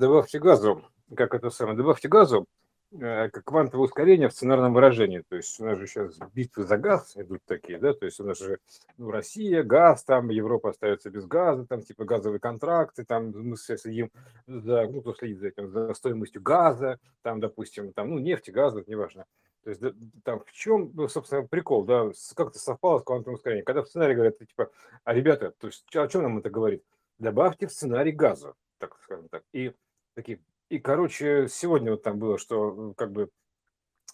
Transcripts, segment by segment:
добавьте газу, как это самое, добавьте газу, э, как квантовое ускорение в сценарном выражении. То есть у нас же сейчас битвы за газ идут такие, да, то есть у нас же ну, Россия, газ, там Европа остается без газа, там типа газовые контракты, там мы все следим за, ну, кто следит за этим, за стоимостью газа, там, допустим, там, ну, нефти, газа, неважно. То есть там в чем, ну, собственно, прикол, да, как это совпало с квантовым ускорением. Когда в сценарии говорят, типа, а ребята, то есть о чем нам это говорит? Добавьте в сценарий газа, так скажем так. И такие, и, короче, сегодня вот там было, что как бы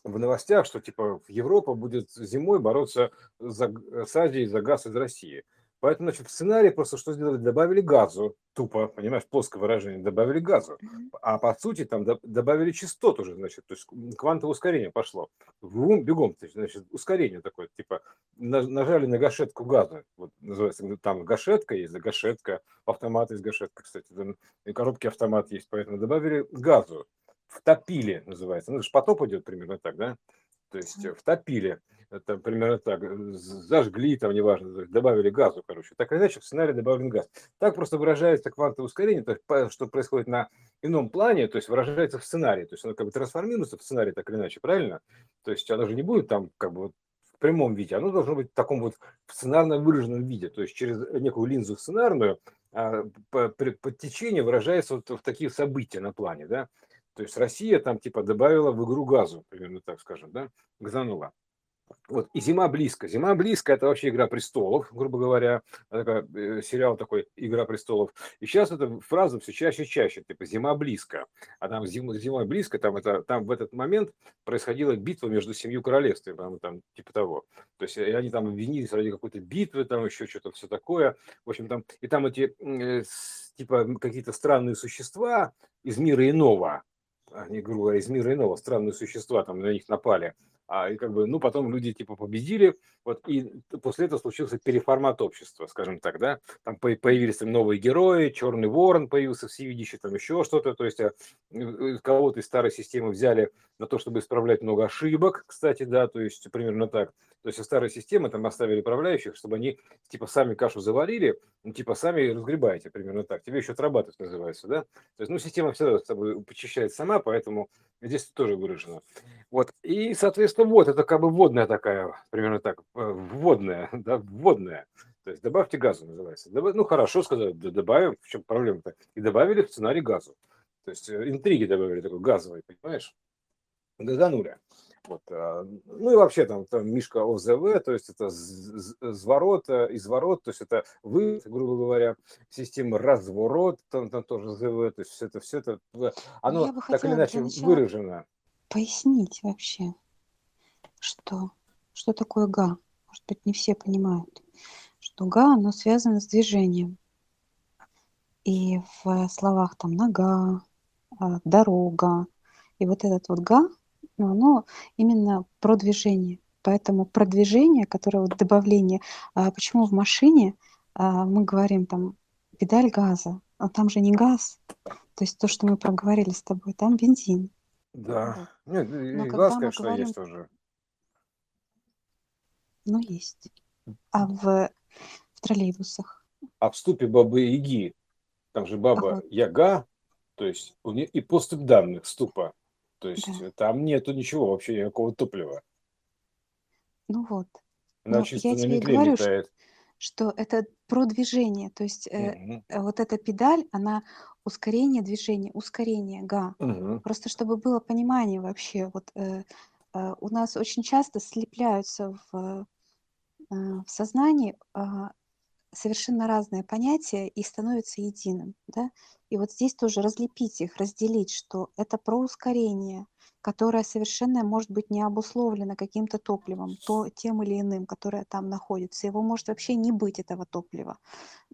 в новостях, что типа Европа будет зимой бороться за, с Азией за газ из России. Поэтому, значит, в сценарии просто что сделали? Добавили газу, тупо, понимаешь, плоское выражение, добавили газу. А по сути там добавили частоту уже, значит, то есть квантовое ускорение пошло. Бегом, бегом, значит, ускорение такое, типа нажали на гашетку газа, вот называется, там гашетка есть, да, гашетка, автомат есть гашетка, кстати, и коробки автомат есть, поэтому добавили газу, втопили, называется, ну, потоп идет примерно так, да, то есть втопили это примерно так, зажгли, там, неважно, добавили газу, короче. Так или иначе, в сценарии добавлен газ. Так просто выражается квантовое ускорение, то есть, что происходит на ином плане, то есть выражается в сценарии, то есть оно как бы трансформируется в сценарий так или иначе, правильно? То есть оно же не будет там как бы в прямом виде, оно должно быть в таком вот сценарно выраженном виде, то есть через некую линзу сценарную а, подтечение выражается вот в такие события на плане, да, то есть Россия там типа добавила в игру газу, примерно так скажем, да, газанула. Вот, и зима близко. Зима близко это вообще Игра престолов, грубо говоря, такая, э, сериал такой Игра престолов. И сейчас эта фраза все чаще и чаще, типа зима близко. А там зим, зима близко, там, это, там в этот момент происходила битва между семью королевствами, там, там типа того. То есть и они там обвинились ради какой-то битвы, там еще что-то все такое. В общем, там, и там эти э, типа какие-то странные существа из мира иного, они, грубо говоря, из мира иного, странные существа там на них напали а, и как бы, ну, потом люди типа победили, вот, и после этого случился переформат общества, скажем так, да, там появились там новые герои, Черный Ворон появился всевидящий, там еще что-то, то есть а, кого-то из старой системы взяли на то, чтобы исправлять много ошибок, кстати, да, то есть примерно так, то есть старой системы там оставили управляющих, чтобы они типа сами кашу заварили, ну, типа сами разгребаете, примерно так, тебе еще отрабатывать называется, да, то есть, ну, система всегда с тобой почищает сама, поэтому здесь тоже выражено. Вот, и, соответственно, вот, это как бы вводная такая, примерно так, э, вводная, да, вводная. То есть добавьте газу называется. Добав... Ну, хорошо сказали, добавим, в чем проблема-то? И добавили в сценарий газу. То есть э, интриги добавили такой газовый, понимаешь? Газанули. Вот. А, ну и вообще там, там Мишка ОЗВ, то есть это зворот, изворот, то есть это вы, грубо говоря, система разворот, там, там тоже ЗВ, то есть все это, все это, оно так или иначе выражено пояснить вообще, что, что такое га. Может быть, не все понимают, что га, оно связано с движением. И в словах там нога, а, дорога, и вот этот вот га, ну, оно именно про движение. Поэтому продвижение, которое вот добавление, а почему в машине а, мы говорим там педаль газа, а там же не газ, то есть то, что мы проговорили с тобой, там бензин. Да. Нет, Но и мы конечно, есть тоже. ну, есть. А в, в троллейбусах? А в ступе Бабы Яги, там же Баба Вот, Яга, то есть у нее и поступ данных ступа, то есть да. там нету ничего вообще, никакого топлива. Ну вот. Она Но чисто я на тебе и метле говорю, что, летает. что это про движение. То есть э, Мгм. э, вот эта педаль, она ускорение движения, ускорение, га. Мгм. Просто чтобы было понимание вообще, вот э, э, у нас очень часто слепляются в, э, в сознании а, совершенно разные понятия и становятся единым, да. И вот здесь тоже разлепить их, разделить, что это про ускорение, которое совершенно может быть не обусловлено каким-то топливом, то тем или иным, которое там находится. Его может вообще не быть, этого топлива.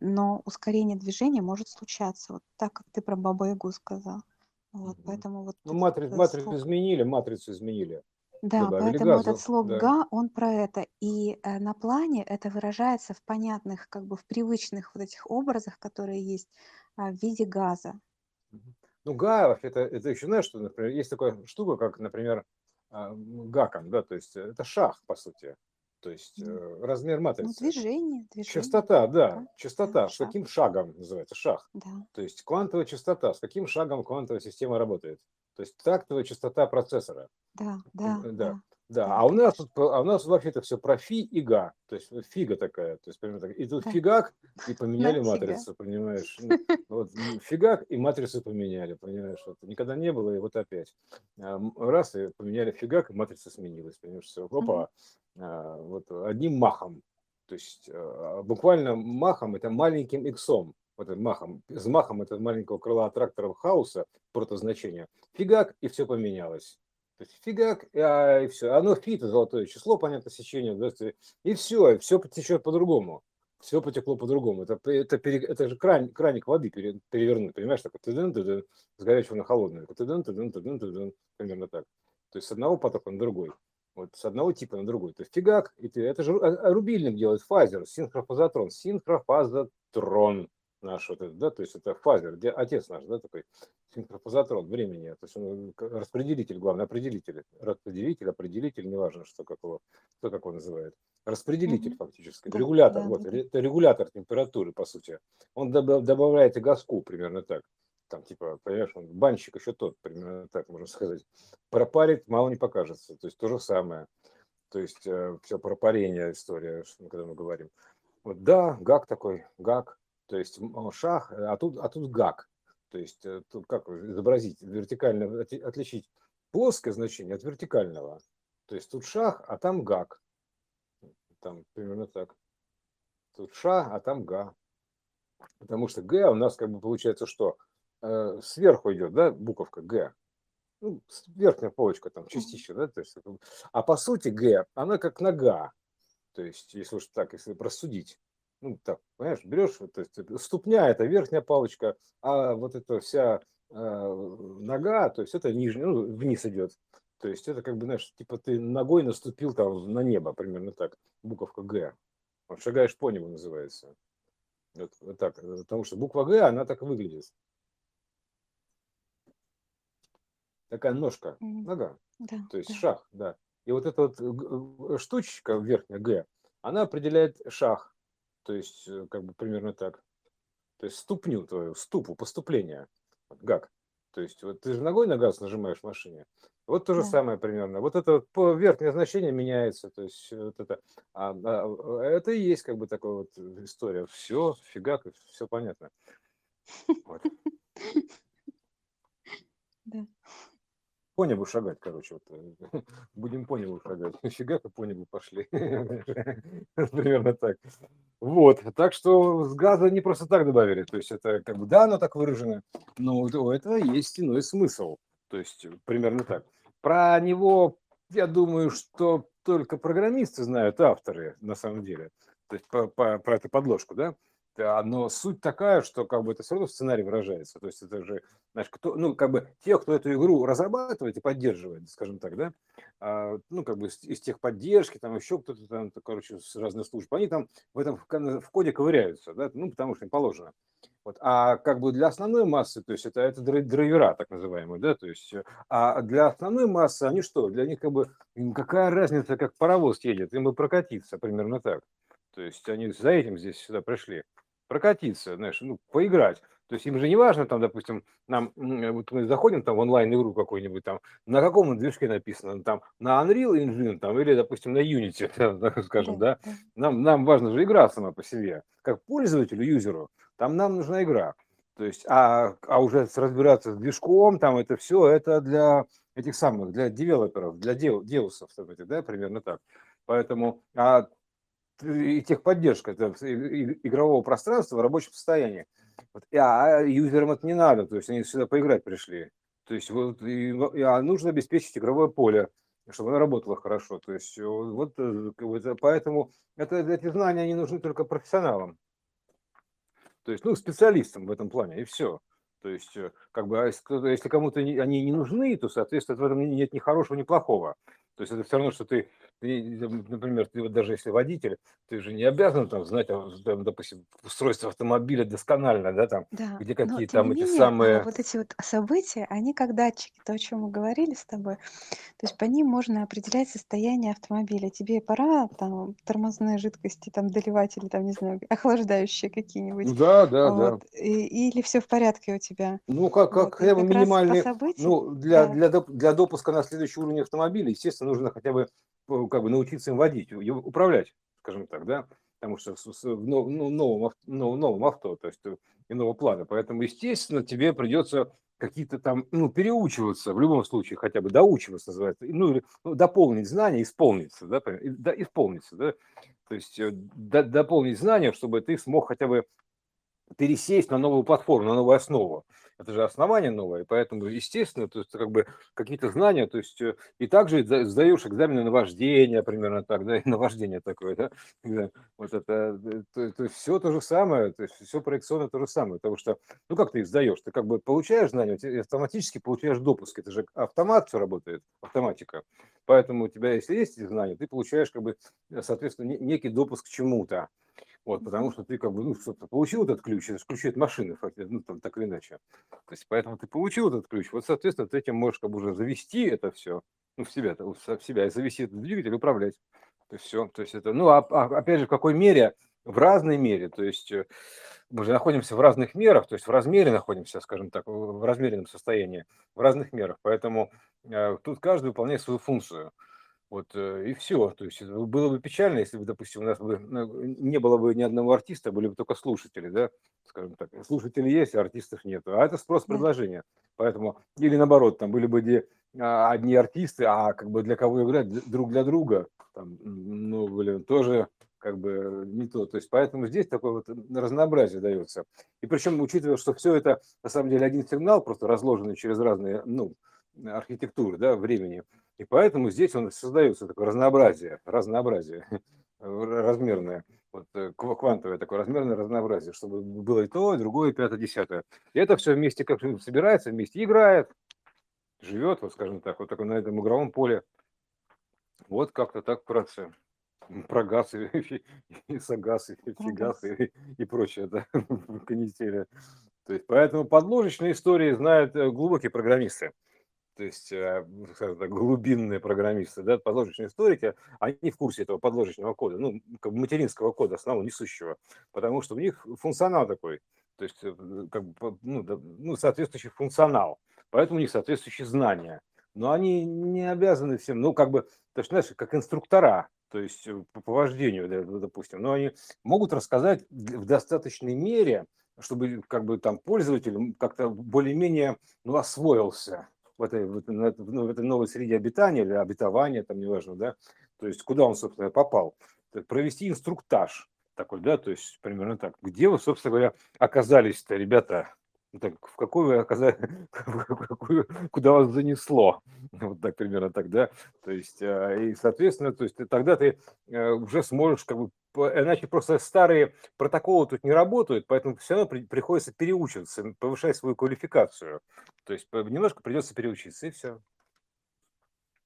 Но ускорение движения может случаться, вот так, как ты про Бабу Ягу сказал. Вот, поэтому вот Ну, этот матрицу, изменили, матрицу изменили. Да, Добавили поэтому этот газу, слог да. "га", он про это. И, э, на плане это выражается в понятных, как бы в привычных вот этих образах, которые есть, а, в виде газа. Мгм. Ну, га, вообще, это, это еще знаешь, что, например, есть такая штука, как, например, а, м, гакон, да, то есть э, это шах, по сути. То есть э, размер Ну, матрицы. движение, движение. Частота, да, Да, частота. да, С шаг. каким шагом называется шаг? Да. То есть квантовая частота. С каким шагом квантовая система работает? То есть тактовая частота процессора. Да, да, да. да. Да, а у нас а у нас вообще-то все про фи и га, то есть вот фига такая, то есть примерно так. И тут фигак и поменяли матрицу, понимаешь? Ну, вот фигак и матрицу поменяли, понимаешь? Вот никогда не было и вот опять раз и поменяли фигак и матрица сменилась, понимаешь? Все, опа, А, вот одним махом, то есть а, буквально махом это маленьким иксом, вот махом, с махом этого маленького крыла трактора хаоса, протозначения, фигак и все поменялось. То есть фигак, а, и все. Оно фи это золотое число, понятно, сечение, да, и все, все потечет по-другому. Все потекло по-другому. Это, это, пере- это же кран, краник воды пере- перевернуть, понимаешь, так вот, тыдын, тыдын, с горячего на холодное. Тыдын, тыдын, тыдын, тыдын, примерно так. То есть с одного потока на другой. Вот с одного типа на другой. То есть фигак, и ты, это же а- а рубильник делает фазер, синхрофазотрон, синхрофазотрон наш вот этот, да, то есть это фазер, где отец наш, да, такой синхрофазотрон времени, то есть он распределитель, главный определитель, распределитель, определитель, неважно, что как его, кто как его называет, распределитель Мгм. фактически, Да, регулятор, да, вот, да, это регулятор температуры, по сути. Он добав- добавляет и газку примерно так, там типа, понимаешь, он банщик еще тот, примерно так можно сказать. Пропарит, мало не покажется, то есть то же самое. То есть все про парение история, когда мы говорим. Вот да, гак такой, гак, то есть шах, э, а тут, а тут гак. То есть э, тут как изобразить, вертикально отличить плоское значение от вертикального. То есть тут шах, а там гак. Там примерно так. Тут ша, а там га. Потому что г у нас как бы получается что? Э, сверху идет, да, буковка г. Ну, верхняя полочка там, частичка, да, то есть, а по сути г, она как нога. То есть, если уж так, если просудить, ну, так, понимаешь, берешь, то есть, это ступня – это верхняя палочка, а вот эта вся э, нога, то есть, это нижняя, ну, вниз идет. То есть, это как бы, знаешь, типа ты ногой наступил там на небо, примерно так, буковка Г. Вот шагаешь по небу называется. Вот, вот так, э, потому что буква Г, она так выглядит. Такая ножка, нога. Да, То есть да. шах, да. И вот эта вот э, э, штучка верхняя Г, она определяет шах. То есть, э, как бы примерно так. То есть ступню твою, ступу, поступление. Гак. То есть, вот ты же ногой на газ нажимаешь в машине. Вот то же Да. самое примерно. Вот это вот верхнее значение меняется. То есть, вот это, а, а, это и есть как бы такая вот история. Все, фигак, все понятно. Вот. Да. По небу шагать, короче, вот, э, будем по небу шагать. Фигак и по небу пошли. Примерно так. Вот, так что с газа не просто так добавили. То есть это как бы, да, оно так выражено, но у этого есть иной смысл. То есть примерно так. Про него, я думаю, что только программисты знают, авторы на самом деле. То есть по- по- про эту подложку, да? Да, но суть такая, что как бы это все равно в сценарии выражается. То есть это же, знаешь, кто, ну, как бы те, кто эту игру разрабатывает и поддерживает, скажем так, да, а, ну, как бы из, из техподдержки, там еще кто-то там, короче, с разных служб, они там в этом в, в коде ковыряются, да, ну, потому что им положено. Вот. А как бы для основной массы, то есть это, это драй- драйвера, так называемые, да, то есть, э, а для основной массы они что, для них как бы, им какая разница, как паровоз едет, им бы прокатиться, примерно так. То есть они за этим здесь сюда пришли прокатиться, знаешь, ну, поиграть. То есть им же не важно, там, допустим, нам, вот мы заходим там в онлайн-игру какую-нибудь, там, на каком движке написано, там, на Unreal Engine, там, или, допустим, на Unity, там, так скажем, да, нам, нам важно же игра сама по себе, как пользователю, юзеру, там нам нужна игра. То есть, а, а уже разбираться с движком, там, это все, это для этих самых, для девелоперов, для дев, деусов, там, да, примерно так. Поэтому, а и техподдержка это игрового пространства в рабочем состоянии. Вот, и- а юзерам это не надо, то есть они сюда поиграть пришли. То есть вот и, а нужно обеспечить игровое поле, чтобы оно работало хорошо. То есть э, вот, э, бы это- поэтому это, эти знания они нужны только профессионалам. То есть, ну, специалистам в этом плане, и все. То есть, э, как бы, а если, кому-то они не нужны, то, соответственно, в этом нет ни хорошего, ни плохого. То есть это все равно, что ты, ты, например, ты вот даже если водитель, ты же не обязан там знать, там, допустим, устройство автомобиля досконально, да, там, Да, где какие там эти менее, а, самые... вот эти вот события, они как датчики, то, о чем мы говорили с тобой. То есть по ним можно определять состояние автомобиля. Тебе пора там тормозные жидкости там доливать или там, не знаю, охлаждающие какие-нибудь. Ну да, да, да. Вот. И- или все в порядке у тебя. Ну, как, как Вот. Как минимальный, ну, для, да, для, доп- для допуска на следующий уровень автомобиля, естественно, нужно хотя бы э, как бы научиться им водить, управлять, скажем так, да, потому что с- с- в нов- ну, новом, ну, новом авто, то есть э, иного плана. Поэтому, естественно, тебе придется какие-то там, ну, переучиваться, в любом случае, хотя бы доучиваться, называется, ну, или ну, дополнить знания, исполниться, да, да, исполниться, да, то есть э, до- дополнить знания, чтобы ты смог хотя бы пересесть на новую платформу, на новую основу. Это же основание новое, поэтому, естественно, то есть как бы какие-то знания, то есть э, и также сдаешь экзамены на вождение, примерно так, да, и на вождение такое, да, вот это, э, то, то есть все то же самое, то есть все проекционно то же самое, потому что, ну как ты их сдаешь, ты как бы получаешь знания, и автоматически получаешь допуск, это же автомат все работает, автоматика, поэтому у тебя, если есть знания, ты получаешь как бы, соответственно, не- некий допуск к чему-то, вот, потому что ты как бы, ну, собственно, получил этот ключ, это ключи от машины, фактически, ну, там, так или иначе. То есть, поэтому ты получил этот ключ, вот, соответственно, ты этим можешь как бы уже завести это все, ну, в себя, в себя, и завести этот двигатель, управлять. То есть, все, то есть, это, ну, а, а, опять же, в какой мере, в разной мере, то есть, э, мы же находимся в разных мерах, то есть, в размере находимся, скажем так, в в размеренном состоянии, в разных мерах, поэтому э, тут каждый выполняет свою функцию. Вот э, и все. То есть это было бы печально, если бы, допустим, у нас бы ну, не было бы ни одного артиста, были бы только слушатели, да, скажем так. Слушатели есть, а артистов нет. А это спрос предложения. Поэтому, или наоборот, там были бы где, а, одни артисты, а как бы для кого играть, друг для друга, там, ну, блин, тоже как бы не то. То есть поэтому здесь такое вот разнообразие дается. И причем, учитывая, что все это на самом деле один сигнал, просто разложенный через разные, ну, архитектуры, да, времени. И поэтому здесь он создается такое разнообразие, разнообразие размерное, вот э, ква- квантовое такое размерное разнообразие, чтобы было и то, и другое, и пятое, десятое. И это все вместе как собирается, вместе играет, живет, вот скажем так, вот такой на этом игровом поле. Вот как-то так вкратце. Про газ и, и, и сагаз, и фигас, и, и прочее, да, в канителе. То есть, поэтому подложечные истории знают э, глубокие программисты то есть, э, ну, глубинные программисты, да, подложечные историки, они в курсе этого подложечного кода, ну, как бы материнского кода, основного несущего, потому что у них функционал такой, то есть, э, как бы, ну, да, ну, соответствующий функционал, поэтому у них соответствующие знания. Но они не обязаны всем, ну, как бы, то есть, знаешь, как инструктора, то есть э, по, вождению, допустим, но они могут рассказать в достаточной мере, чтобы как бы там пользователь как-то более-менее ну, освоился в этой, в этой, новой среде обитания или обетования, там неважно, да, то есть куда он, собственно, попал. То провести инструктаж такой, да, то есть примерно так. Где вы, собственно говоря, оказались-то, ребята? Ну, Так, в какой вы какую- куда вас занесло? Вот так примерно так, да. То есть, а, и, соответственно, то есть тогда ты э, уже сможешь как бы иначе просто старые протоколы тут не работают, поэтому все равно при- приходится переучиваться, повышать свою квалификацию. То есть немножко придется переучиться, и все.